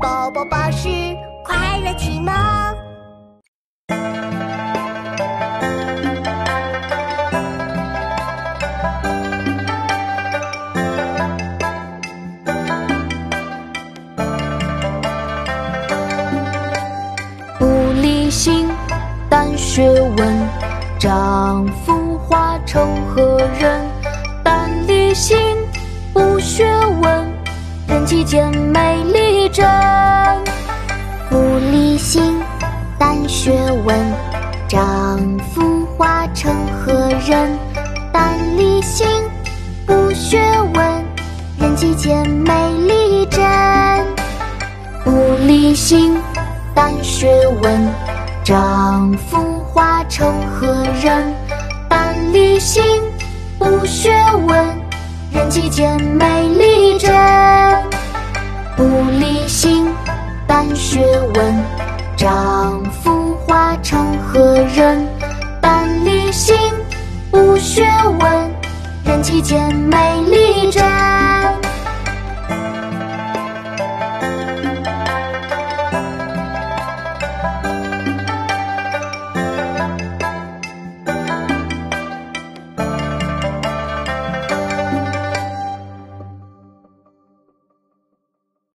宝宝巴士快乐启蒙。不理性，但学问，丈夫化成何人？但理性，不学问，人际间美丽真。不理性，但学问，丈夫化成何人？但理心，不学问，人际间美丽真。不理性，但学问，丈夫化成何人？但理心，不学问，人际间美丽真。问，丈夫化成何人？半粒心无学问，人际间美丽真。